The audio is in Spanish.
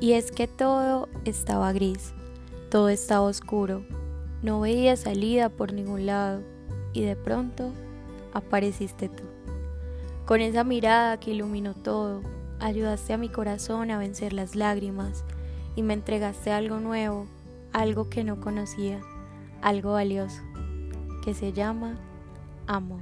Y es que todo estaba gris, todo estaba oscuro, no veía salida por ningún lado y de pronto apareciste tú. Con esa mirada que iluminó todo, ayudaste a mi corazón a vencer las lágrimas y me entregaste algo nuevo, algo que no conocía, algo valioso, que se llama amor.